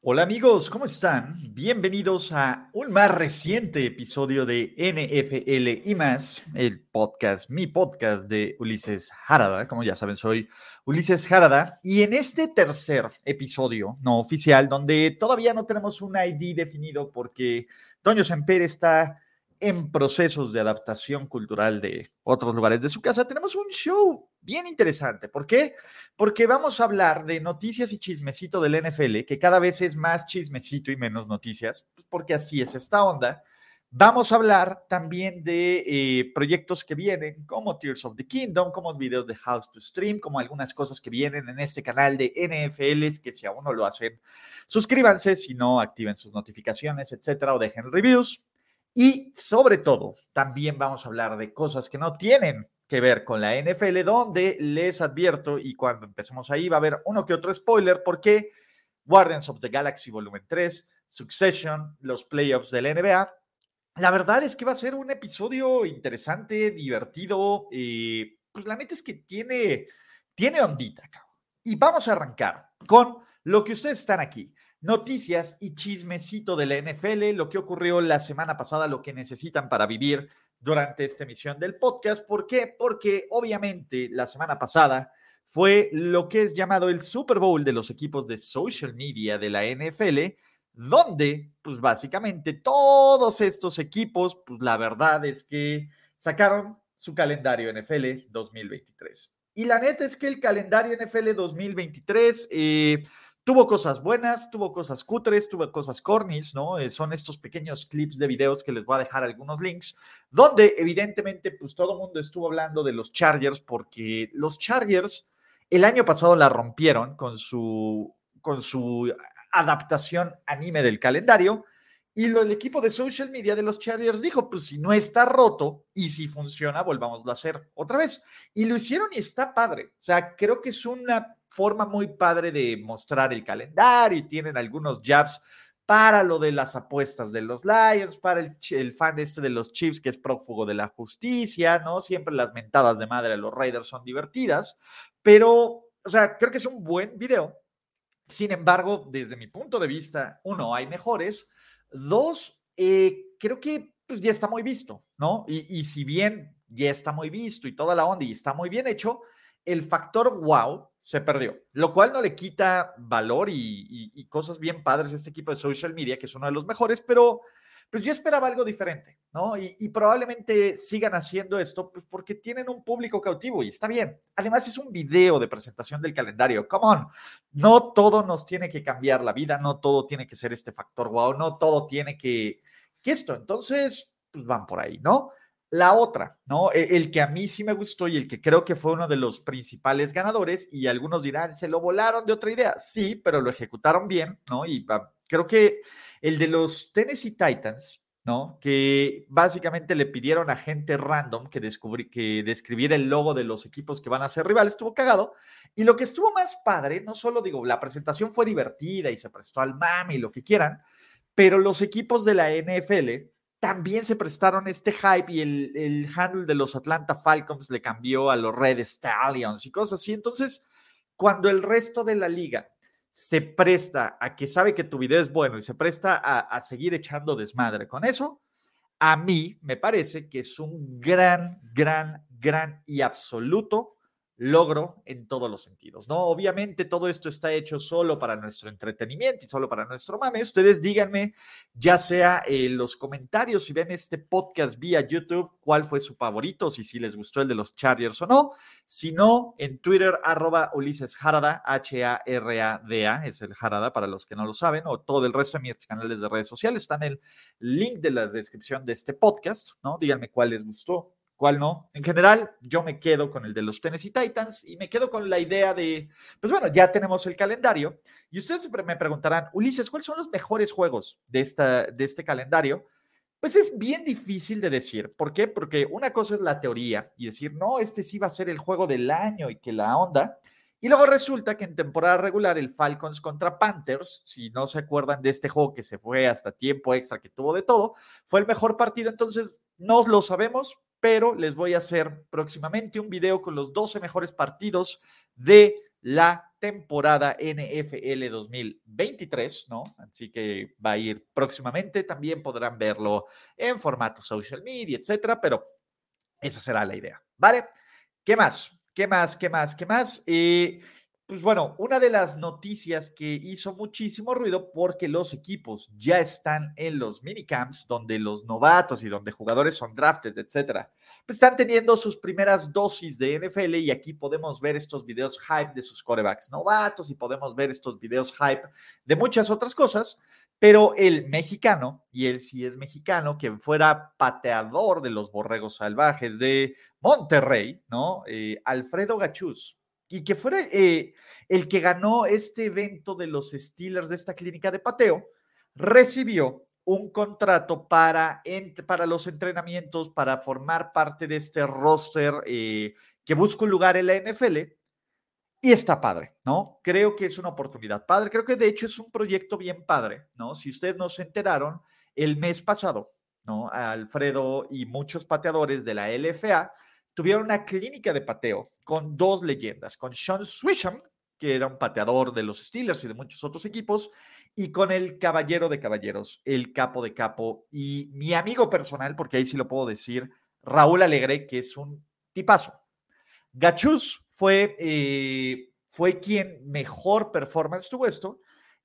Hola amigos, ¿cómo están? Bienvenidos a un más reciente episodio de NFL y más, el podcast, mi podcast de Ulises Harada. Como ya saben, soy Ulises Harada. Y en este tercer episodio no oficial, donde todavía no tenemos un ID definido porque Toño Semper está en procesos de adaptación cultural de otros lugares de su casa, tenemos un show bien interesante. ¿Por qué? Porque vamos a hablar de noticias y chismecito del NFL, que cada vez es más chismecito y menos noticias, pues, porque así es esta onda. Vamos a hablar también de eh, proyectos que vienen, como Tears of the Kingdom, como videos de House to Stream, como algunas cosas que vienen en este canal de NFL, que si aún no lo hacen, suscríbanse, si no, activen sus notificaciones, etcétera, o dejen reviews. Y sobre todo, también vamos a hablar de cosas que no tienen que ver con la NFL, donde les advierto, y cuando empecemos ahí va a haber uno que otro spoiler, porque Guardians of the Galaxy Volumen 3, Succession, los playoffs de la NBA, la verdad es que va a ser un episodio interesante, divertido, y pues la neta es que tiene, tiene ondita. Y vamos a arrancar con lo que ustedes están aquí noticias y chismecito de la NFL, lo que ocurrió la semana pasada, lo que necesitan para vivir durante esta emisión del podcast. ¿Por qué? Porque obviamente la semana pasada fue lo que es llamado el Super Bowl de los equipos de social media de la NFL, donde, pues básicamente todos estos equipos, pues la verdad es que sacaron su calendario NFL 2023. Y la neta es que el calendario NFL 2023... Eh, Tuvo cosas buenas, tuvo cosas cutres, tuvo cosas cornis, ¿no? Eh, son estos pequeños clips de videos que les voy a dejar algunos links, donde evidentemente pues todo el mundo estuvo hablando de los Chargers porque los Chargers el año pasado la rompieron con su, con su adaptación anime del calendario y lo, el equipo de social media de los Chargers dijo, pues si no está roto y si funciona, volvámoslo a hacer otra vez. Y lo hicieron y está padre. O sea, creo que es una forma muy padre de mostrar el calendario y tienen algunos jabs para lo de las apuestas de los Lions, para el, el, fan este de los Chiefs que es prófugo de la justicia, ¿no? Siempre las mentadas de madre de los Raiders son divertidas, pero, o sea, creo que es un buen video. Sin embargo, desde mi punto de vista, uno, hay mejores. Dos, eh, creo que pues ya está muy visto, ¿no? Y, y si bien ya está muy visto y toda la onda y está muy bien hecho, el factor wow se perdió, lo cual no le quita valor y, cosas bien padres a este equipo de social media, que es uno de los mejores, pero pues yo esperaba algo diferente, ¿no? Y, probablemente sigan haciendo esto pues, porque tienen un público cautivo y está bien. Además es un video de presentación del calendario, come on, no todo nos tiene que cambiar la vida, no todo tiene que ser este factor wow, no todo tiene que, que esto, entonces, pues van por ahí, ¿no? La otra, ¿no? E, el que a mí sí me gustó y el que creo que fue uno de los principales ganadores, y algunos dirán, se lo volaron de otra idea. Sí, pero lo ejecutaron bien, ¿no? Y creo que el de los Tennessee Titans, ¿no? Que básicamente le pidieron a gente random que, descubrí, que describiera el logo de los equipos que van a ser rivales, estuvo cagado. Y lo que estuvo más padre, no solo digo, la presentación fue divertida y se prestó al mami y lo que quieran, pero los equipos de la NFL también se prestaron este hype y el, el, handle de los Atlanta Falcons le cambió a los Red Stallions y cosas así. Entonces, cuando el resto de la liga se presta a que sabe que tu video es bueno y se presta a, a seguir echando desmadre con eso, a mí me parece que es un gran, gran, gran y absoluto logro en todos los sentidos, ¿no? Obviamente todo esto está hecho solo para nuestro entretenimiento y solo para nuestro mame. Ustedes díganme, ya sea en los comentarios, si ven este podcast vía YouTube, cuál fue su favorito, si sí les gustó el de los Chargers o no. Si no, en Twitter, arroba Ulises Harada, H-A-R-A-D-A, es el Harada para los que no lo saben, o todo el resto de mis canales de redes sociales, está en el link de la descripción de este podcast, ¿no? Díganme cuál les gustó, ¿Cuál no? En general, yo me quedo con el de los Tennessee Titans y me quedo con la idea de, pues bueno, ya tenemos el calendario y ustedes me preguntarán, Ulises, ¿cuáles son los mejores juegos de, esta, de este calendario? Pues es bien difícil de decir. ¿Por qué? Porque una cosa es la teoría y decir, no, este sí va a ser el juego del año y que la onda. Y luego resulta que en temporada regular el Falcons contra Panthers, si no se acuerdan de este juego que se fue hasta tiempo extra, que tuvo de todo, fue el mejor partido. Entonces, no lo sabemos, pero les voy a hacer próximamente un video con los 12 mejores partidos de la temporada NFL 2023, ¿no? Así que va a ir próximamente, también podrán verlo en formato social media, etcétera, pero esa será la idea, ¿vale? ¿Qué más? ¿Qué más? ¿Qué más? ¿Qué más? Eh, pues bueno, una de las noticias que hizo muchísimo ruido porque los equipos ya están en los minicamps, donde los novatos y donde jugadores son drafted, etcétera, pues están teniendo sus primeras dosis de NFL y aquí podemos ver estos videos hype de sus corebacks novatos y podemos ver estos videos hype de muchas otras cosas, pero el mexicano, y él sí es mexicano, quien fuera pateador de los borregos salvajes de Monterrey, ¿no? Eh, Alfredo Gachús y que fuera eh, el que ganó este evento de los Steelers de esta clínica de pateo, recibió un contrato para, para los entrenamientos, para formar parte de este roster eh, que busca un lugar en la NFL. Y está padre, ¿no? Creo que es una oportunidad padre. Creo que de hecho es un proyecto bien padre, ¿no? Si ustedes no se enteraron, el mes pasado, ¿no? Alfredo y muchos pateadores de la LFA tuvieron una clínica de pateo con dos leyendas, con Sean Swisham, que era un pateador de los Steelers y de muchos otros equipos, y con el caballero de caballeros, el capo de capo y mi amigo personal, porque ahí sí lo puedo decir, Raúl Alegre, que es un tipazo. Gachus fue, eh, fue quien mejor performance tuvo esto,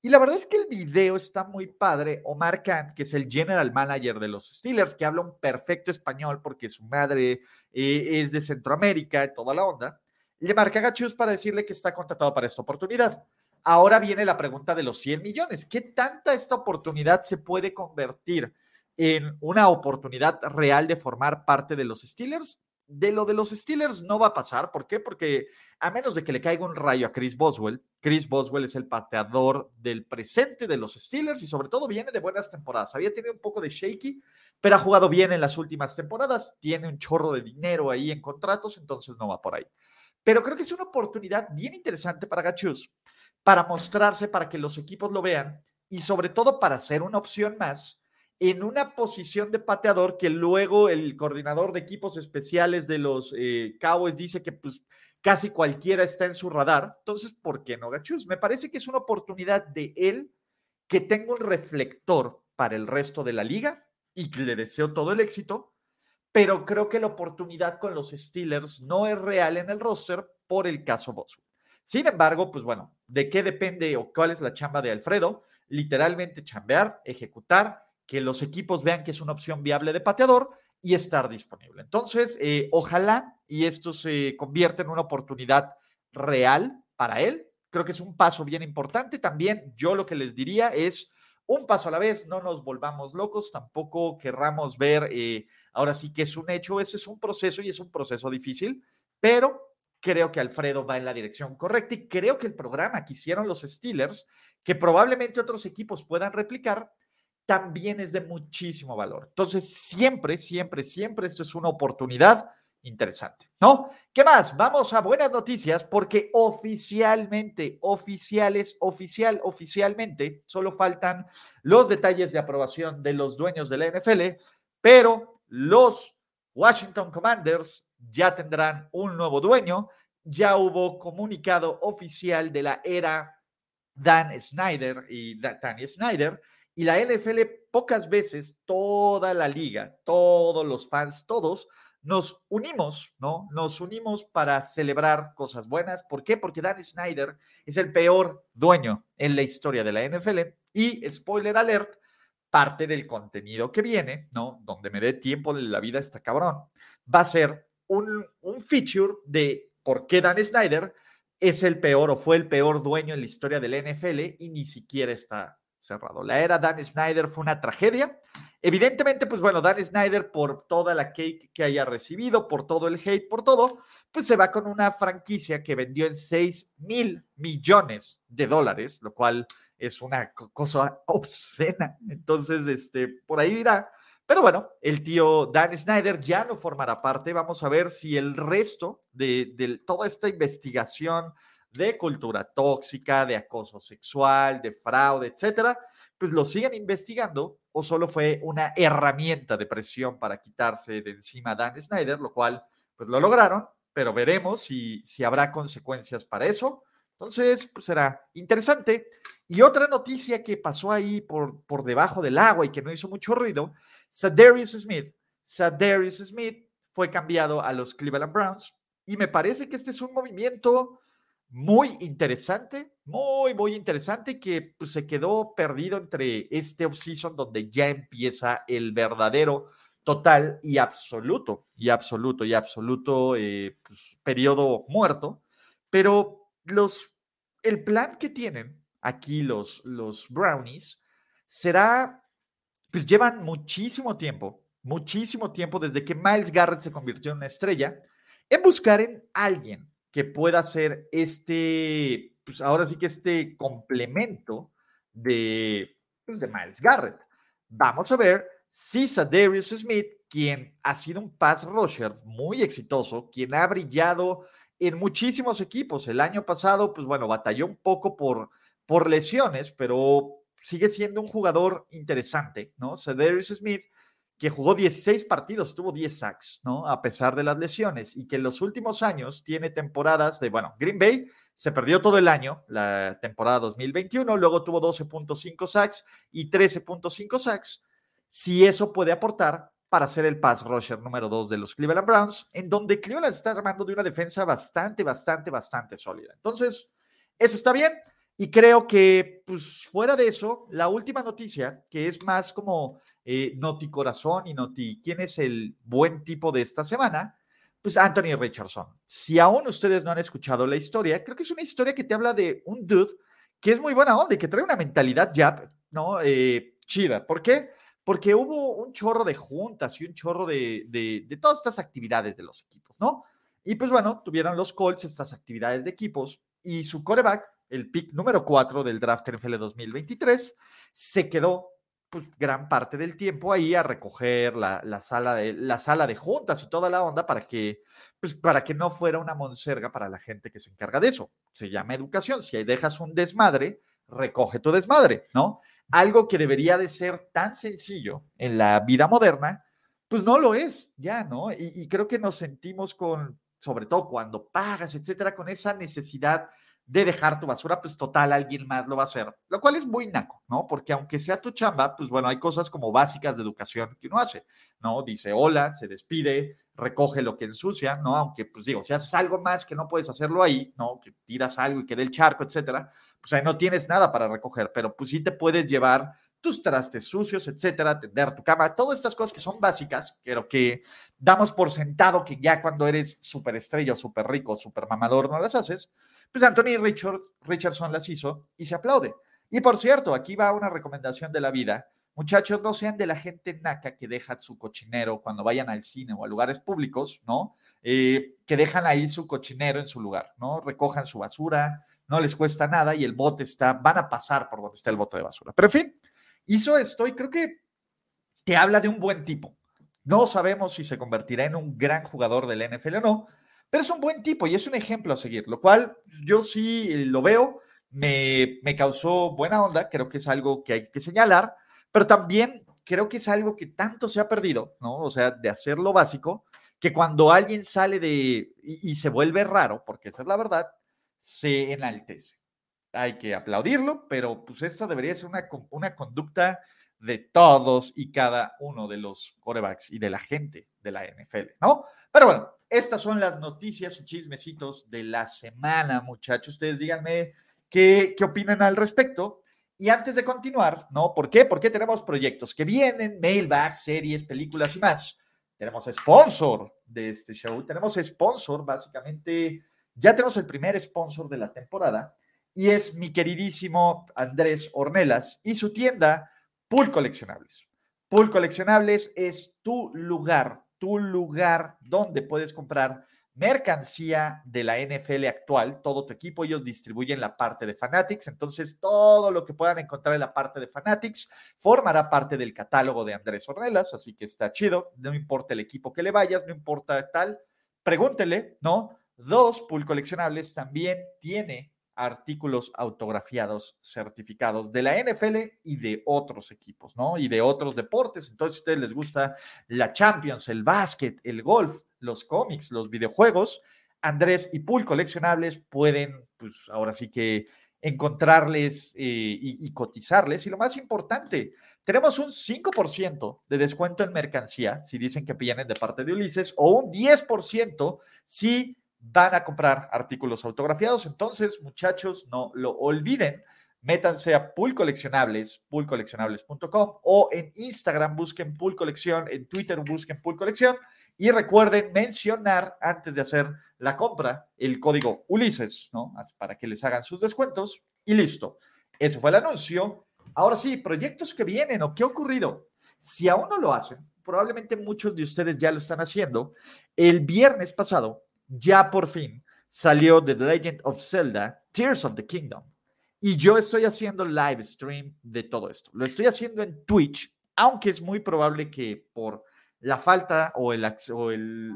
y la verdad es que el video está muy padre. Omar Khan, que es el general manager de los Steelers, que habla un perfecto español porque su madre eh, es de Centroamérica y toda la onda, le marca a Gachus para decirle que está contratado para esta oportunidad. Ahora viene la pregunta de los 100 millones. ¿Qué tanta esta oportunidad se puede convertir en una oportunidad real de formar parte de los Steelers? De lo de los Steelers no va a pasar. ¿Por qué? Porque a menos de que le caiga un rayo a Chris Boswell, Chris Boswell es el pateador del presente de los Steelers y sobre todo viene de buenas temporadas. Había tenido un poco de shaky, pero ha jugado bien en las últimas temporadas. Tiene un chorro de dinero ahí en contratos, entonces no va por ahí. Pero creo que es una oportunidad bien interesante para Gachus, para mostrarse, para que los equipos lo vean y sobre todo para ser una opción más en una posición de pateador que luego el coordinador de equipos especiales de los eh, Cowboys dice que pues casi cualquiera está en su radar. Entonces, ¿por qué no, Gachus? Me parece que es una oportunidad de él que tenga un reflector para el resto de la liga y que le deseo todo el éxito, pero creo que la oportunidad con los Steelers no es real en el roster por el caso Boswell. Sin embargo, pues bueno, ¿de qué depende o cuál es la chamba de Alfredo? Literalmente chambear, ejecutar que los equipos vean que es una opción viable de pateador y estar disponible. Entonces, eh, ojalá y esto se convierta en una oportunidad real para él. Creo que es un paso bien importante. También yo lo que les diría es un paso a la vez, no nos volvamos locos, tampoco querramos ver, eh, ahora sí que es un hecho, ese es un proceso y es un proceso difícil, pero creo que Alfredo va en la dirección correcta y creo que el programa que hicieron los Steelers, que probablemente otros equipos puedan replicar, también es de muchísimo valor. Entonces, siempre, siempre, siempre esto es una oportunidad interesante, ¿no? ¿Qué más? Vamos a buenas noticias porque oficialmente, oficiales, oficial, oficialmente, solo faltan los detalles de aprobación de los dueños de la NFL, pero los Washington Commanders ya tendrán un nuevo dueño. Ya hubo comunicado oficial de la era Dan Snyder y Danny Snyder y la NFL pocas veces, toda la liga, todos los fans, todos, nos unimos, ¿no? Nos unimos para celebrar cosas buenas. ¿Por qué? Porque Dan Snyder es el peor dueño en la historia de la NFL y, spoiler alert, parte del contenido que viene, ¿no? Donde me dé tiempo de la vida está cabrón, va a ser un, un feature de por qué Dan Snyder es el peor o fue el peor dueño en la historia de la NFL y ni siquiera está cerrado. La era Dan Snyder fue una tragedia. Evidentemente, pues bueno, Dan Snyder, por toda la cake que haya recibido, por todo el hate, por todo, pues se va con una franquicia que vendió en 6 mil millones de dólares, lo cual es una cosa obscena. Entonces, este, por ahí irá. Pero bueno, el tío Dan Snyder ya no formará parte. Vamos a ver si el resto de, de toda esta investigación de cultura tóxica, de acoso sexual, de fraude, etcétera, pues lo siguen investigando o solo fue una herramienta de presión para quitarse de encima a Dan Snyder, lo cual pues lo lograron, pero veremos si, si habrá consecuencias para eso. Entonces, pues será interesante. Y otra noticia que pasó ahí por, por debajo del agua y que no hizo mucho ruido, Sadarius Smith. Sadarius Smith fue cambiado a los Cleveland Browns y me parece que este es un movimiento muy interesante, muy, muy interesante que pues, se quedó perdido entre este offseason donde ya empieza el verdadero, total y absoluto, y absoluto, y absoluto eh, pues, periodo muerto. Pero los, el plan que tienen aquí los, los Brownies será, pues llevan muchísimo tiempo, muchísimo tiempo desde que Miles Garrett se convirtió en una estrella, en buscar en alguien que pueda ser este, pues ahora sí que este complemento de, pues de Miles Garrett. Vamos a ver si Darius Smith, quien ha sido un pass rusher muy exitoso, quien ha brillado en muchísimos equipos. El año pasado, pues bueno, batalló un poco por, por lesiones, pero sigue siendo un jugador interesante, ¿no? Darius Smith que jugó 16 partidos, tuvo 10 sacks, ¿no? A pesar de las lesiones y que en los últimos años tiene temporadas de, bueno, Green Bay se perdió todo el año, la temporada 2021, luego tuvo 12.5 sacks y 13.5 sacks. Si eso puede aportar para ser el pass rusher número 2 de los Cleveland Browns, en donde Cleveland está armando de una defensa bastante, bastante, bastante sólida. Entonces, eso está bien. Y creo que, pues fuera de eso, la última noticia, que es más como eh, Noti Corazón y Noti, ¿quién es el buen tipo de esta semana? Pues Anthony Richardson. Si aún ustedes no han escuchado la historia, creo que es una historia que te habla de un dude que es muy buena onda y que trae una mentalidad ya, ¿no? Eh, chida. ¿Por qué? Porque hubo un chorro de juntas y un chorro de, de, de todas estas actividades de los equipos, ¿no? Y pues bueno, tuvieron los Colts estas actividades de equipos y su coreback el pick número 4 del draft NFL 2023, se quedó pues, gran parte del tiempo ahí a recoger la, sala de, la sala de juntas y toda la onda para que, pues, para que no fuera una monserga para la gente que se encarga de eso. Se llama educación. Si dejas un desmadre, recoge tu desmadre, ¿no? Algo que debería de ser tan sencillo en la vida moderna, pues no lo es, ya, ¿no? Y, y creo que nos sentimos con, sobre todo cuando pagas, etcétera, con esa necesidad de dejar tu basura, pues total, alguien más lo va a hacer, lo cual es muy naco, ¿no? Porque aunque sea tu chamba, pues bueno, hay cosas como básicas de educación que uno hace, ¿no? Dice hola, se despide, recoge lo que ensucia, ¿no? Aunque, pues digo, si haces algo más que no puedes hacerlo ahí, ¿no? Que tiras algo y quede el charco, etcétera, pues ahí no tienes nada para recoger, pero pues sí te puedes llevar tus trastes sucios, etcétera, tender tu cama, todas estas cosas que son básicas, pero que damos por sentado que ya cuando eres súper estrella, súper rico, súper mamador, no las haces, pues Anthony Richards, Richardson las hizo y se aplaude. Y por cierto, aquí va una recomendación de la vida. Muchachos, no sean de la gente naca que deja su cochinero cuando vayan al cine o a lugares públicos, ¿no? Eh, que dejan ahí su cochinero en su lugar, ¿no? Recojan su basura, no les cuesta nada y el bote está, van a pasar por donde está el bote de basura. Pero en fin, hizo esto y creo que te habla de un buen tipo. No sabemos si se convertirá en un gran jugador del NFL o no, pero es un buen tipo y es un ejemplo a seguir, lo cual yo sí lo veo, me, me causó buena onda, creo que es algo que hay que señalar, pero también creo que es algo que tanto se ha perdido, ¿no? O sea, de hacer lo básico, que cuando alguien sale de y, se vuelve raro, porque esa es la verdad, se enaltece hay que aplaudirlo, pero pues esta debería ser una, una conducta de todos y cada uno de los corebacks y de la gente de la NFL, ¿no? Pero bueno, estas son las noticias y chismecitos de la semana, muchachos. Ustedes díganme qué, qué opinan al respecto. Y antes de continuar, ¿no? ¿Por qué? Porque tenemos proyectos que vienen, mailbag, series, películas y más. Tenemos sponsor de este show. Tenemos sponsor, básicamente, ya tenemos el primer sponsor de la temporada y es mi queridísimo Andrés Ornelas y su tienda Pool Coleccionables. Pool Coleccionables es tu lugar, tu lugar donde puedes comprar mercancía de la NFL actual, todo tu equipo, ellos distribuyen la parte de Fanatics, entonces todo lo que puedan encontrar en la parte de Fanatics formará parte del catálogo de Andrés Ornelas, así que está chido, no importa el equipo que le vayas, no importa tal, pregúntele, ¿no? Dos, Pool Coleccionables también tiene artículos autografiados certificados de la NFL y de otros equipos, ¿no? Y de otros deportes. Entonces, si a ustedes les gusta la Champions, el básquet, el golf, los cómics, los videojuegos, Andrés y Pool Coleccionables pueden, pues ahora sí que encontrarles eh, y, cotizarles. Y lo más importante, tenemos un 5% de descuento en mercancía si dicen que vienen de parte de Ulises o un 10% si van a comprar artículos autografiados. Entonces, muchachos, no lo olviden. Métanse a Pool Coleccionables, poolcoleccionables.com o en Instagram busquen Pool Colección, en Twitter busquen Pool Colección y recuerden mencionar antes de hacer la compra el código Ulises, ¿no? Para que les hagan sus descuentos y listo. Ese fue el anuncio. Ahora sí, proyectos que vienen o qué ha ocurrido. Si aún no lo hacen, probablemente muchos de ustedes ya lo están haciendo. El viernes pasado, ya por fin, salió The Legend of Zelda, Tears of the Kingdom. Y yo estoy haciendo live stream de todo esto. Lo estoy haciendo en Twitch, aunque es muy probable que por la falta o, el,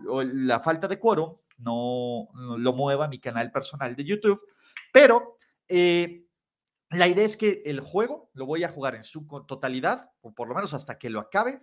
o, la falta de quórum no, lo mueva mi canal personal de YouTube, pero eh, la idea es que el juego lo voy a jugar en su totalidad, o por lo menos hasta que lo acabe,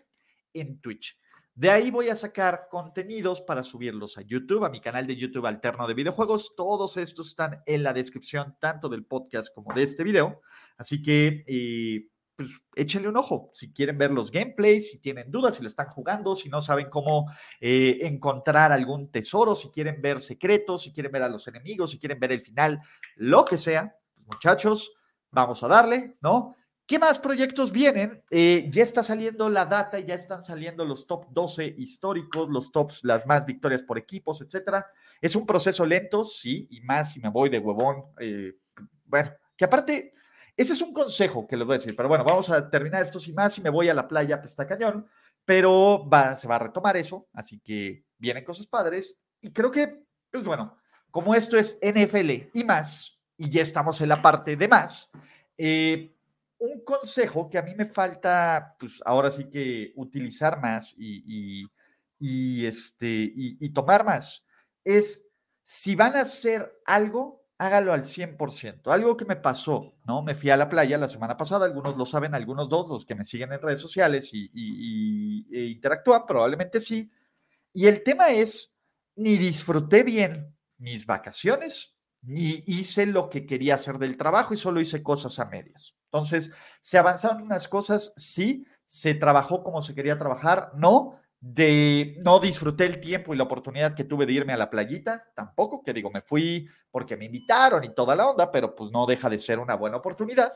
en Twitch. De ahí voy a sacar contenidos para subirlos a YouTube, a mi canal de YouTube alterno de videojuegos. Todos estos están en la descripción, tanto del podcast como de este video. Así que eh, pues échenle un ojo si quieren ver los gameplays, si tienen dudas, si lo están jugando, si no saben cómo eh, encontrar algún tesoro, si quieren ver secretos, si quieren ver a los enemigos, si quieren ver el final, lo que sea, pues, muchachos, vamos a darle, ¿no? ¿Qué más proyectos vienen? Eh, ya está saliendo la data, ya están saliendo los top 12 históricos, los tops, las más victorias por equipos, etcétera. Es un proceso lento, sí, y más si me voy de huevón. Eh, bueno, que aparte, ese es un consejo que les voy a decir, pero bueno, vamos a terminar esto sin más. Si me voy a la playa, pues está cañón, pero va, se va a retomar eso, así que vienen cosas padres. Y creo que, pues bueno, como esto es NFL y más, y ya estamos en la parte de más, eh, un consejo que a mí me falta, pues ahora sí que utilizar más y, y, este, y tomar más, es si van a hacer algo, hágalo al 100%. Algo que me pasó, ¿no? Me fui a la playa la semana pasada, algunos lo saben, algunos dos, los que me siguen en redes sociales y, e interactúan, probablemente sí. Y el tema es, ni disfruté bien mis vacaciones, ni hice lo que quería hacer del trabajo y solo hice cosas a medias. Entonces, ¿se avanzaron unas cosas? Sí. ¿Se trabajó como se quería trabajar? No de no disfruté el tiempo y la oportunidad que tuve de irme a la playita, tampoco, que digo, me fui porque me invitaron y toda la onda, pero pues no deja de ser una buena oportunidad.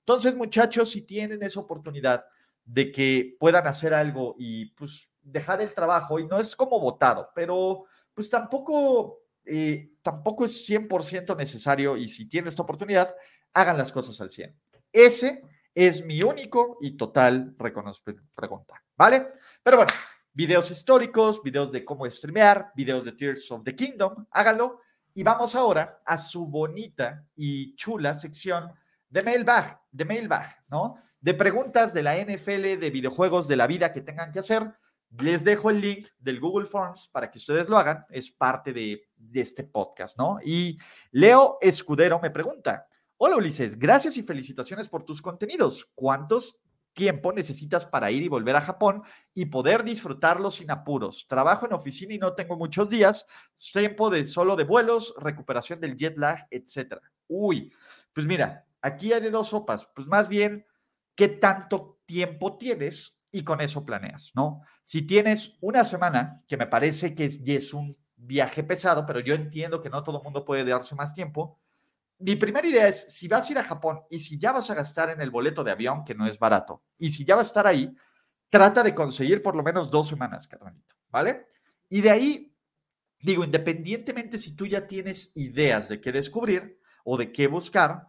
Entonces, muchachos, si tienen esa oportunidad de que puedan hacer algo y pues dejar el trabajo, y no es como votado, pero pues tampoco, eh, tampoco es 100% necesario y si tienen esta oportunidad, hagan las cosas al 100. Ese es mi único y total pregunta, ¿vale? Pero bueno, videos históricos, videos de cómo streamear, videos de Tears of the Kingdom, háganlo. Y vamos ahora a su bonita y chula sección de mailbag, de mailbag, ¿no? De preguntas de la NFL, de videojuegos, de la vida que tengan que hacer. Les dejo el link del Google Forms para que ustedes lo hagan. Es parte de, este podcast, ¿no? Y Leo Escudero me pregunta, Hola Ulises, gracias y felicitaciones por tus contenidos. ¿Cuántos tiempo necesitas para ir y volver a Japón y poder disfrutarlo sin apuros. Trabajo en oficina y no tengo muchos días, tiempo de solo de vuelos, recuperación del jet lag, etcétera. Uy, pues mira, aquí hay de dos sopas, pues más bien qué tanto tiempo tienes y con eso planeas, ¿no? Si tienes una semana, que me parece que es, es un viaje pesado, pero yo entiendo que no todo el mundo puede darse más tiempo, mi primera idea es, si vas a ir a Japón y si ya vas a gastar en el boleto de avión, que no es barato, y si ya vas a estar ahí, trata de conseguir por lo menos dos semanas, carnalito, ¿vale? Y de ahí, digo, independientemente si tú ya tienes ideas de qué descubrir o de qué buscar,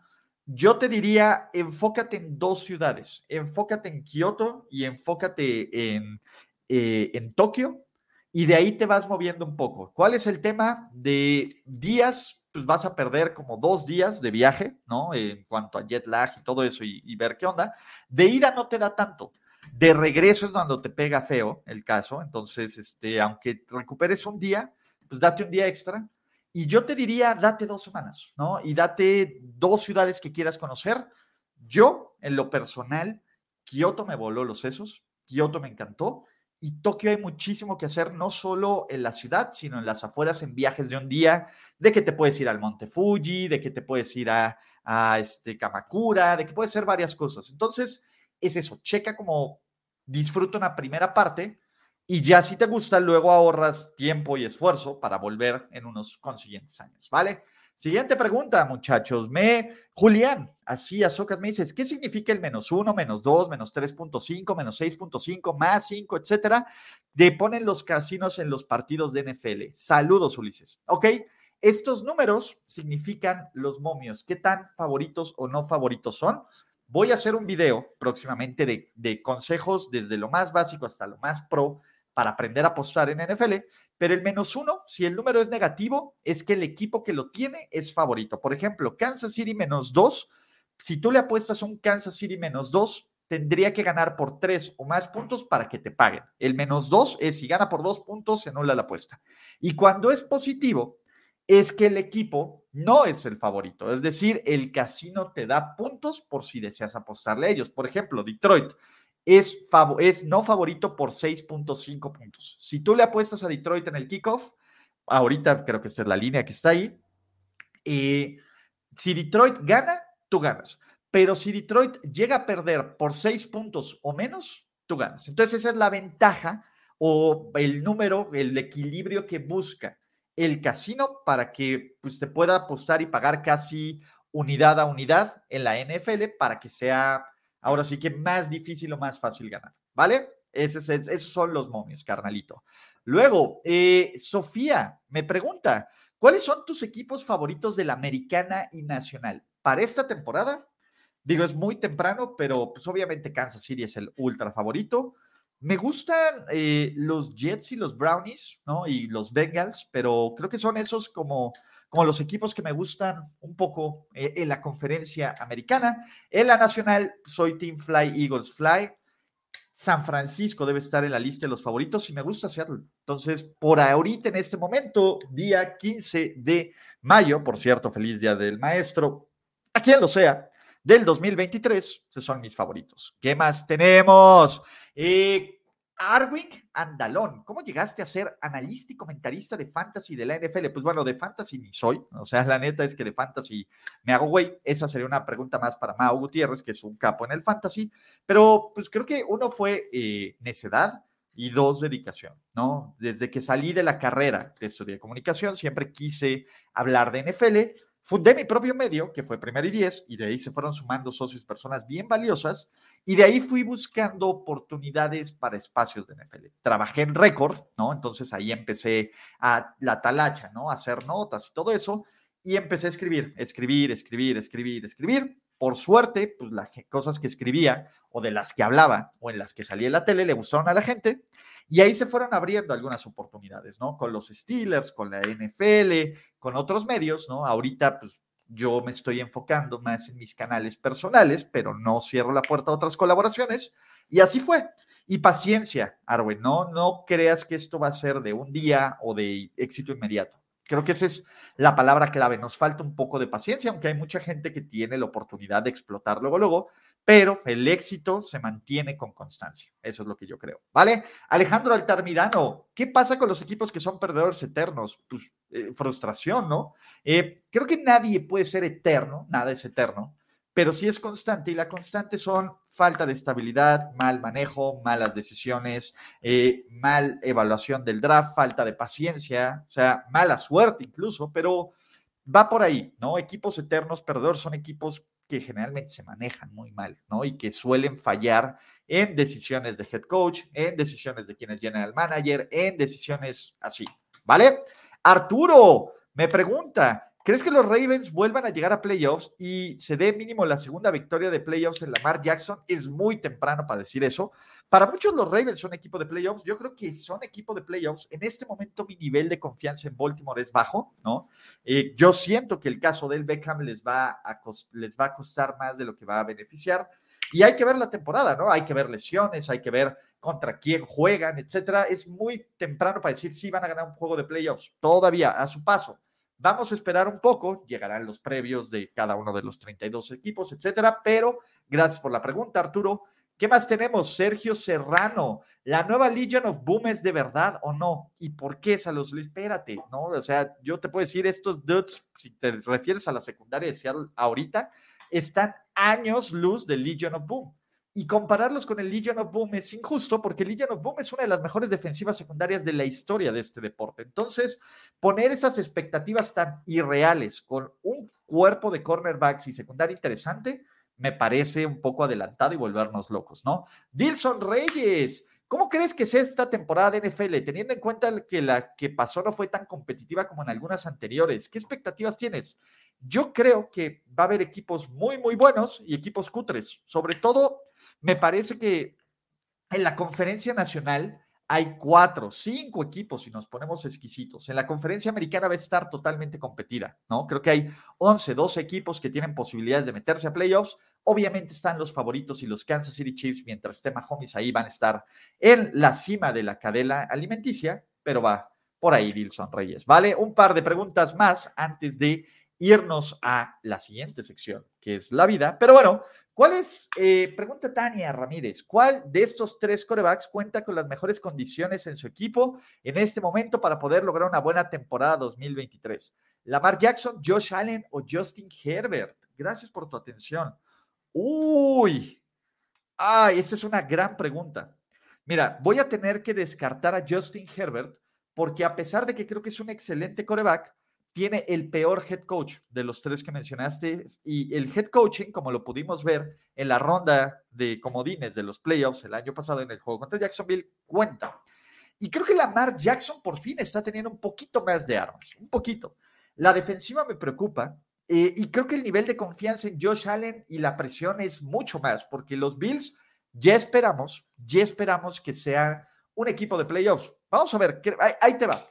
yo te diría, enfócate en dos ciudades, enfócate en Kioto y enfócate en, eh, en Tokio, y de ahí te vas moviendo un poco. ¿Cuál es el tema de días pues vas a perder como dos días de viaje, ¿no? En cuanto a jet lag y todo eso y, ver qué onda. De ida no te da tanto. De regreso es cuando te pega feo el caso. Entonces, este, aunque recuperes un día, pues date un día extra. Y yo te diría, date dos semanas, ¿no? Y date dos ciudades que quieras conocer. Yo, en lo personal, Kioto me voló los sesos, Kioto me encantó y Tokio hay muchísimo que hacer, no solo en la ciudad, sino en las afueras, en viajes de un día, de que te puedes ir al Monte Fuji, de que te puedes ir a, a este Kamakura, de que puedes hacer varias cosas. Entonces, es eso, checa como disfruta una primera parte y ya si te gusta, luego ahorras tiempo y esfuerzo para volver en unos consiguientes años, ¿vale? Siguiente pregunta, muchachos. Me, Julián, así a me dices, ¿qué significa el menos uno, menos dos, menos 3.5, menos 6.5, más 5, etcétera? De ponen los casinos en los partidos de NFL. Saludos, Ulises. Ok, estos números significan los momios. ¿Qué tan favoritos o no favoritos son? Voy a hacer un video próximamente de, de consejos desde lo más básico hasta lo más pro para aprender a apostar en NFL, pero el menos uno, si el número es negativo, es que el equipo que lo tiene es favorito. Por ejemplo, Kansas City menos dos, si tú le apuestas un Kansas City menos dos, tendría que ganar por tres o más puntos para que te paguen. El menos dos es si gana por dos puntos, se anula la apuesta. Y cuando es positivo, es que el equipo no es el favorito. Es decir, el casino te da puntos por si deseas apostarle a ellos. Por ejemplo, Detroit es, no favorito por 6.5 puntos. Si tú le apuestas a Detroit en el kickoff, ahorita creo que es la línea que está ahí, eh, si Detroit gana, tú ganas. Pero si Detroit llega a perder por 6 puntos o menos, tú ganas. Entonces esa es la ventaja o el número, el equilibrio que busca el casino para que pues, te pueda apostar y pagar casi unidad a unidad en la NFL para que sea Ahora sí que más difícil o más fácil ganar, ¿vale? Esos, son los momios, carnalito. Luego, eh, Sofía me pregunta, ¿cuáles son tus equipos favoritos de la americana y nacional para esta temporada? Digo, es muy temprano, pero pues obviamente Kansas City es el ultra favorito. Me gustan eh, los Jets y los Brownies, ¿no? Y los Bengals, pero creo que son esos como como los equipos que me gustan un poco eh, en la conferencia americana. En la nacional, soy Team Fly, Eagles Fly. San Francisco debe estar en la lista de los favoritos y me gusta Seattle. Entonces, por ahorita, en este momento, día 15 de mayo, por cierto, feliz día del maestro, a quien lo sea, del 2023, esos son mis favoritos. ¿Qué más tenemos? Eh, Arwin Andalón, ¿cómo llegaste a ser analista y comentarista de fantasy de la NFL? Pues bueno, de fantasy ni soy, o sea, la neta es que de fantasy me hago güey. Esa sería una pregunta más para Mao Gutiérrez, que es un capo en el fantasy, pero pues creo que uno fue eh, necedad y dos, dedicación, ¿no? Desde que salí de la carrera de estudio comunicación, siempre quise hablar de NFL. Fundé mi propio medio, que fue Primer y Diez, y de ahí se fueron sumando socios, personas bien valiosas, y de ahí fui buscando oportunidades para espacios de NFL. Trabajé en Record, ¿no? Entonces ahí empecé a la talacha, ¿no? A hacer notas y todo eso. Y empecé a escribir, escribir, escribir, escribir, escribir. Por suerte, pues las cosas que escribía o de las que hablaba o en las que salía en la tele le gustaron a la gente. Y ahí se fueron abriendo algunas oportunidades, ¿no? Con los Steelers, con la NFL, con otros medios, ¿no? Ahorita, pues yo me estoy enfocando más en mis canales personales, pero no cierro la puerta a otras colaboraciones. Y así fue. Y paciencia, Arwen, no, no creas que esto va a ser de un día o de éxito inmediato. Creo que esa es la palabra clave. Nos falta un poco de paciencia, aunque hay mucha gente que tiene la oportunidad de explotar luego, luego, pero el éxito se mantiene con constancia. Eso es lo que yo creo. ¿Vale? Alejandro Altarmirano, ¿qué pasa con los equipos que son perdedores eternos? Pues eh, frustración, ¿no? Eh, creo que nadie puede ser eterno, nada es eterno, pero sí es constante y la constante son falta de estabilidad, mal manejo, malas decisiones, eh, mal evaluación del draft, falta de paciencia, o sea, mala suerte incluso, pero va por ahí, ¿no? Equipos eternos perdedores son equipos que generalmente se manejan muy mal, ¿no? Y que suelen fallar en decisiones de head coach, en decisiones de quien es general manager, en decisiones así, ¿vale? Arturo me pregunta, ¿crees que los Ravens vuelvan a llegar a playoffs y se dé mínimo la segunda victoria de playoffs en Lamar Jackson? Es muy temprano para decir eso. Para muchos los Ravens son equipo de playoffs. Yo creo que son equipo de playoffs. En este momento mi nivel de confianza en Baltimore es bajo, ¿no? Eh, yo siento que el caso del Beckham les va, a les va a costar más de lo que va a beneficiar. Y hay que ver la temporada, ¿no? Hay que ver lesiones, hay que ver contra quién juegan, etcétera. Es muy temprano para decir si van a ganar un juego de playoffs. Todavía a su paso. Vamos a esperar un poco, llegarán los previos de cada uno de los 32 equipos, etcétera, pero gracias por la pregunta, Arturo. ¿Qué más tenemos? Sergio Serrano. ¿La nueva Legion of Boom es de verdad o no? ¿Y por qué, Salos? Espérate, ¿no? O sea, yo te puedo decir, estos dudes, si te refieres a la secundaria de Seattle ahorita, están años luz de Legion of Boom. Y compararlos con el Legion of Boom es injusto porque Legion of Boom es una de las mejores defensivas secundarias de la historia de este deporte. Entonces, poner esas expectativas tan irreales con un cuerpo de cornerbacks y secundaria interesante, me parece un poco adelantado y volvernos locos, ¿no? Dilson Reyes, ¿cómo crees que sea esta temporada de NFL, teniendo en cuenta que la que pasó no fue tan competitiva como en algunas anteriores? ¿Qué expectativas tienes? Yo creo que va a haber equipos muy, muy buenos y equipos cutres. Sobre todo, me parece que en la conferencia nacional hay cuatro, cinco equipos si nos ponemos exquisitos. En la conferencia americana va a estar totalmente competida, ¿no? Creo que hay 11, 12 equipos que tienen posibilidades de meterse a playoffs. Obviamente están los favoritos y los Kansas City Chiefs, mientras esté Mahomes ahí van a estar en la cima de la cadena alimenticia, pero va por ahí Dilson Reyes, ¿vale? Un par de preguntas más antes de irnos a la siguiente sección, que es la vida. Pero bueno, ¿cuál es, eh, pregunta Tania Ramírez, cuál de estos tres corebacks cuenta con las mejores condiciones en su equipo en este momento para poder lograr una buena temporada 2023? ¿Lamar Jackson, Josh Allen o Justin Herbert? Gracias por tu atención. Uy, ay, esa es una gran pregunta. Mira, voy a tener que descartar a Justin Herbert porque a pesar de que creo que es un excelente coreback, tiene el peor head coach de los tres que mencionaste y el head coaching, como lo pudimos ver en la ronda de comodines de los playoffs el año pasado en el juego contra Jacksonville, cuenta. Y creo que Lamar Jackson por fin está teniendo un poquito más de armas, un poquito. La defensiva me preocupa eh, y creo que el nivel de confianza en Josh Allen y la presión es mucho más, porque los Bills ya esperamos, ya esperamos que sea un equipo de playoffs. Vamos a ver, ahí te va.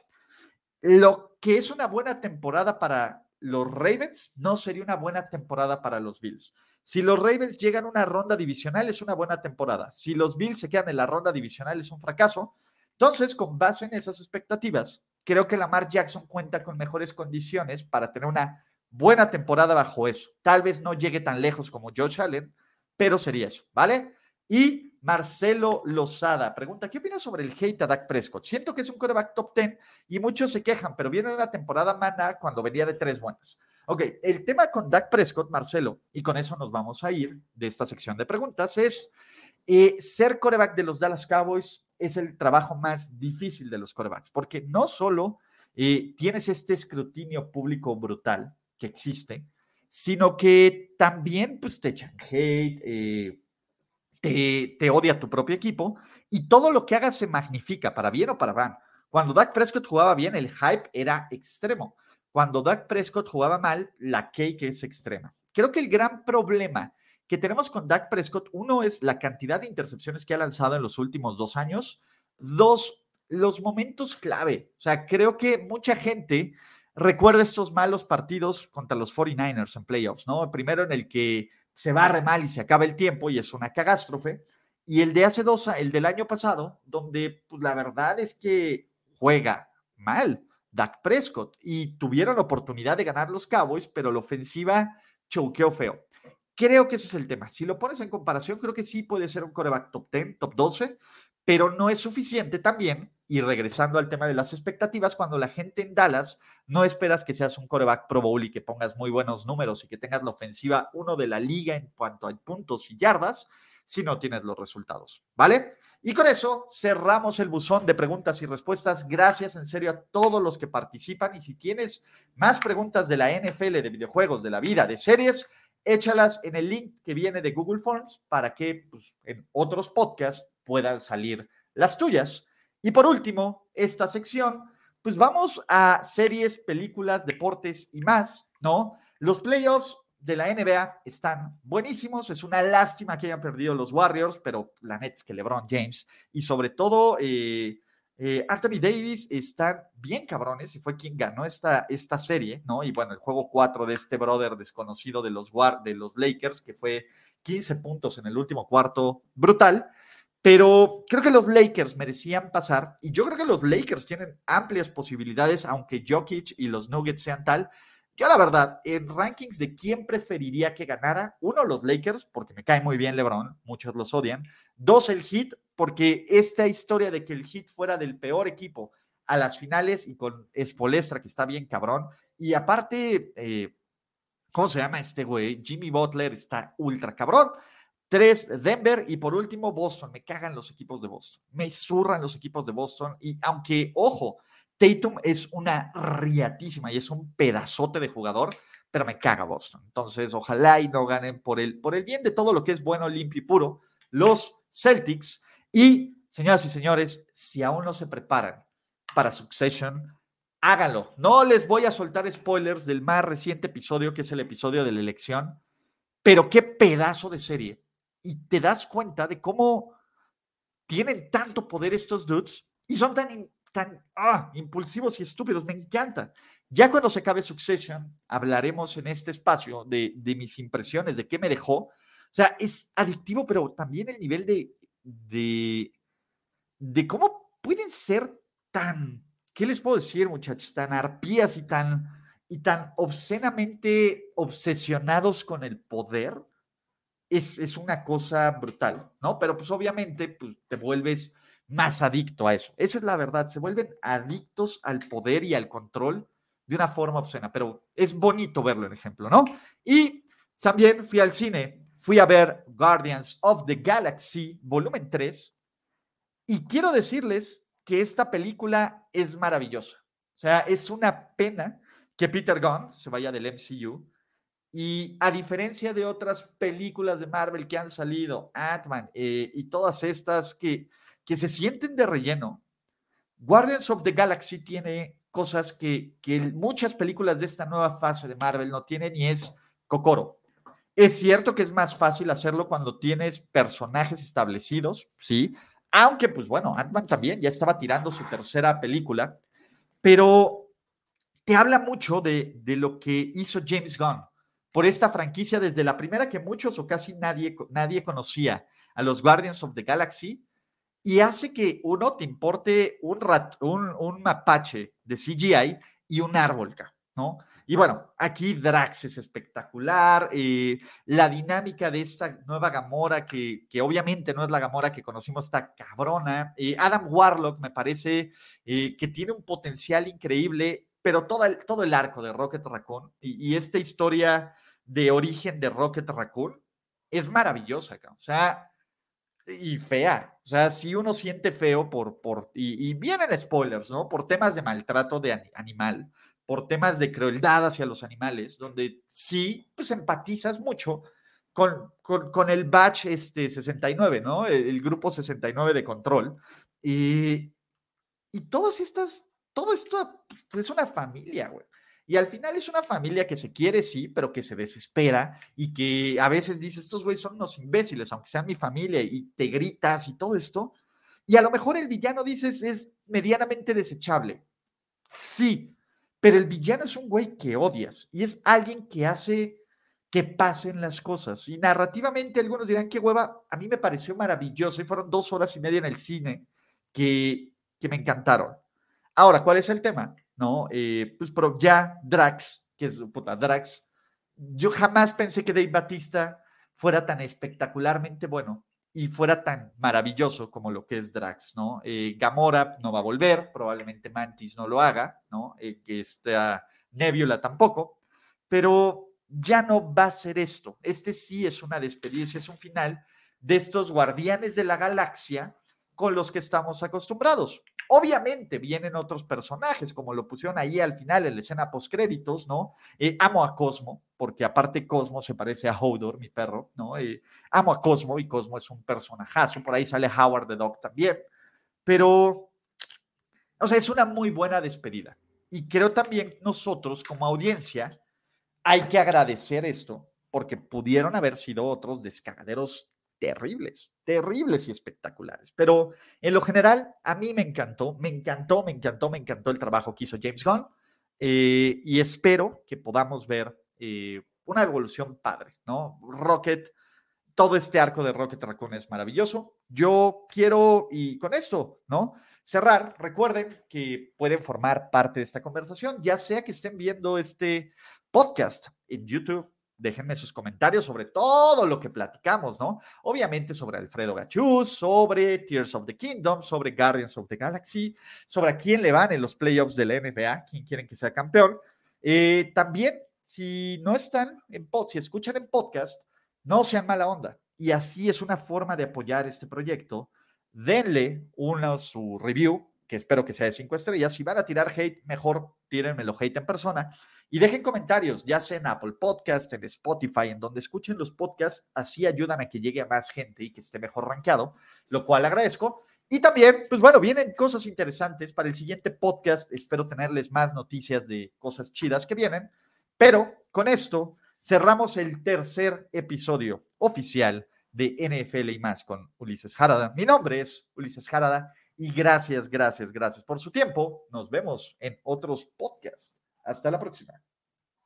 Lo que es una buena temporada para los Ravens no sería una buena temporada para los Bills. Si los Ravens llegan a una ronda divisional es una buena temporada. Si los Bills se quedan en la ronda divisional es un fracaso. Entonces, con base en esas expectativas, creo que Lamar Jackson cuenta con mejores condiciones para tener una buena temporada bajo eso. Tal vez no llegue tan lejos como Josh Allen, pero sería eso, ¿vale? Y Marcelo Lozada pregunta, ¿qué opinas sobre el hate a Dak Prescott? Siento que es un quarterback top 10 y muchos se quejan, pero viene una temporada mana cuando venía de tres buenas. Ok, el tema con Dak Prescott, Marcelo, y con eso nos vamos a ir de esta sección de preguntas, es eh, ser coreback de los Dallas Cowboys es el trabajo más difícil de los corebacks, porque no solo eh, tienes este escrutinio público brutal que existe, sino que también pues, te echan hate, eh, te, odia tu propio equipo y todo lo que hagas se magnifica, para bien o para mal. Cuando Dak Prescott jugaba bien, el hype era extremo. Cuando Dak Prescott jugaba mal, la cake es extrema. Creo que el gran problema que tenemos con Dak Prescott, uno es la cantidad de intercepciones que ha lanzado en los últimos dos años. Dos, los momentos clave. O sea, creo que mucha gente recuerda estos malos partidos contra los 49ers en playoffs, ¿no? Primero en el que se barre mal y se acaba el tiempo y es una catástrofe. Y el de hace dos, el del año pasado, donde pues, la verdad es que juega mal Dak Prescott y tuvieron la oportunidad de ganar los Cowboys, pero la ofensiva choqueó feo. Creo que ese es el tema. Si lo pones en comparación, creo que sí puede ser un coreback top 10, top 12, pero no es suficiente también. Y regresando al tema de las expectativas, cuando la gente en Dallas no esperas que seas un coreback Pro Bowl y que pongas muy buenos números y que tengas la ofensiva uno de la liga en cuanto a puntos y yardas, si no tienes los resultados, ¿vale? Y con eso cerramos el buzón de preguntas y respuestas. Gracias en serio a todos los que participan y si tienes más preguntas de la NFL, de videojuegos, de la vida, de series, échalas en el link que viene de Google Forms para que pues, en otros podcasts puedan salir las tuyas. Y por último, esta sección, pues vamos a series, películas, deportes y más, ¿no? Los playoffs de la NBA están buenísimos. Es una lástima que hayan perdido los Warriors, pero la neta es que LeBron James y sobre todo eh, eh, Anthony Davis están bien cabrones y fue quien ganó esta, esta serie, ¿no? Y bueno, el juego 4 de este brother desconocido de los, de los Lakers, que fue 15 puntos en el último cuarto, brutal. Pero creo que los Lakers merecían pasar y yo creo que los Lakers tienen amplias posibilidades, aunque Jokic y los Nuggets sean tal. Yo la verdad, en rankings de quién preferiría que ganara, uno, los Lakers, porque me cae muy bien LeBron, muchos los odian. Dos, el Heat, porque esta historia de que el Heat fuera del peor equipo a las finales y con Espolestra, que está bien cabrón. Y aparte, eh, ¿cómo se llama este güey? Jimmy Butler está ultra cabrón. Tres, Denver. Y por último, Boston. Me cagan los equipos de Boston. Me zurran los equipos de Boston. Y aunque, ojo, Tatum es una riatísima y es un pedazote de jugador, pero me caga Boston. Entonces, ojalá y no ganen por el, por el bien de todo lo que es bueno, limpio y puro, los Celtics. Y, señoras y señores, si aún no se preparan para Succession, háganlo. No les voy a soltar spoilers del más reciente episodio, que es el episodio de la elección, pero qué pedazo de serie. Y te das cuenta de cómo tienen tanto poder estos dudes y son tan, tan ah, impulsivos y estúpidos. Me encanta. Ya cuando se acabe Succession, hablaremos en este espacio de, de mis impresiones, de qué me dejó. O sea, es adictivo, pero también el nivel de, de, de cómo pueden ser tan, ¿qué les puedo decir, muchachos? Tan arpías y tan, y tan obscenamente obsesionados con el poder, es, es, una cosa brutal, ¿no? Pero pues obviamente pues, te vuelves más adicto a eso. Esa es la verdad, se vuelven adictos al poder y al control de una forma obscena, pero es bonito verlo en ejemplo, ¿no? Y también fui al cine, fui a ver Guardians of the Galaxy, volumen 3, y quiero decirles que esta película es maravillosa. O sea, es una pena que Peter Gunn se vaya del MCU. Y a diferencia de otras películas de Marvel que han salido, Ant-Man eh, y todas estas que, que se sienten de relleno, Guardians of the Galaxy tiene cosas que, que muchas películas de esta nueva fase de Marvel no tienen y es Kokoro. Es cierto que es más fácil hacerlo cuando tienes personajes establecidos, sí, aunque, pues bueno, Ant-Man también ya estaba tirando su tercera película, pero te habla mucho de, lo que hizo James Gunn por esta franquicia desde la primera que muchos o casi nadie, nadie conocía a los Guardians of the Galaxy y hace que uno te importe un, rat, un, un mapache de CGI y un árbol, ¿no? Y bueno, aquí Drax es espectacular. Eh, la dinámica de esta nueva Gamora, que, que, obviamente no es la Gamora que conocimos, está cabrona. Eh, Adam Warlock me parece eh, que tiene un potencial increíble, pero todo el, todo el arco de Rocket Raccoon y, esta historia de origen de Rocket Raccoon es maravillosa. O sea, y fea. O sea, si uno siente feo por, por y, y, vienen spoilers, ¿no? Por temas de maltrato de animal, por temas de crueldad hacia los animales, donde sí, pues empatizas mucho con, con, el batch este 69, ¿no? El, grupo 69 de control. Y, y todas estas, todo esto pues, es una familia, güey. Y al final es una familia que se quiere, sí, pero que se desespera y que a veces dice, estos güeyes son unos imbéciles, aunque sean mi familia, y te gritas y todo esto. Y a lo mejor el villano, dices, es medianamente desechable. Sí, pero el villano es un güey que odias y es alguien que hace que pasen las cosas. Y narrativamente algunos dirán que hueva, a mí me pareció maravilloso y fueron dos horas y media en el cine que, que me encantaron. Ahora, ¿cuál es el tema? No, eh, pues pero ya Drax, que es puta Drax, yo jamás pensé que Dave Batista fuera tan espectacularmente bueno y fuera tan maravilloso como lo que es Drax, ¿no? Eh, Gamora no va a volver, probablemente Mantis no lo haga, ¿no? Eh, que esta Nebula tampoco, pero ya no va a ser esto. Este sí es una despedida, es un final de estos guardianes de la galaxia con los que estamos acostumbrados. Obviamente vienen otros personajes, como lo pusieron ahí al final en la escena postcréditos, ¿no? Eh, amo a Cosmo, porque aparte Cosmo se parece a Hodor, mi perro, ¿no? Eh, amo a Cosmo y Cosmo es un personajazo, por ahí sale Howard the Dog también, pero, o sea, es una muy buena despedida. Y creo también nosotros como audiencia hay que agradecer esto, porque pudieron haber sido otros descagaderos terribles, terribles y espectaculares. Pero en lo general, a mí me encantó, me encantó, me encantó, me encantó el trabajo que hizo James Gunn eh, y espero que podamos ver eh, una evolución padre, ¿no? Rocket todo este arco de Rocket Raccoon es maravilloso. Yo quiero, y con esto, ¿no? Cerrar, recuerden que pueden formar parte de esta conversación, ya sea que estén viendo este podcast en YouTube, déjenme sus comentarios sobre todo lo que platicamos, ¿no? Obviamente sobre Alfredo Gachuz, sobre Tears of the Kingdom, sobre Guardians of the Galaxy, sobre a quién le van en los playoffs de la NBA, quién quieren que sea campeón. Eh, también, si no están en pod, si escuchan en podcast, no sean mala onda. Y así es una forma de apoyar este proyecto. Denle una su review, que espero que sea de cinco estrellas. Si van a tirar hate, mejor tírenmelo hate en persona. Y dejen comentarios, ya sea en Apple Podcast, en Spotify, en donde escuchen los podcasts, así ayudan a que llegue a más gente y que esté mejor rankeado, lo cual agradezco. Y también, pues bueno, vienen cosas interesantes para el siguiente podcast. Espero tenerles más noticias de cosas chidas que vienen. Pero con esto cerramos el tercer episodio oficial de NFL y más con Ulises Jarada. Mi nombre es Ulises Jarada y gracias, gracias, gracias por su tiempo. Nos vemos en otros podcasts. Hasta la próxima.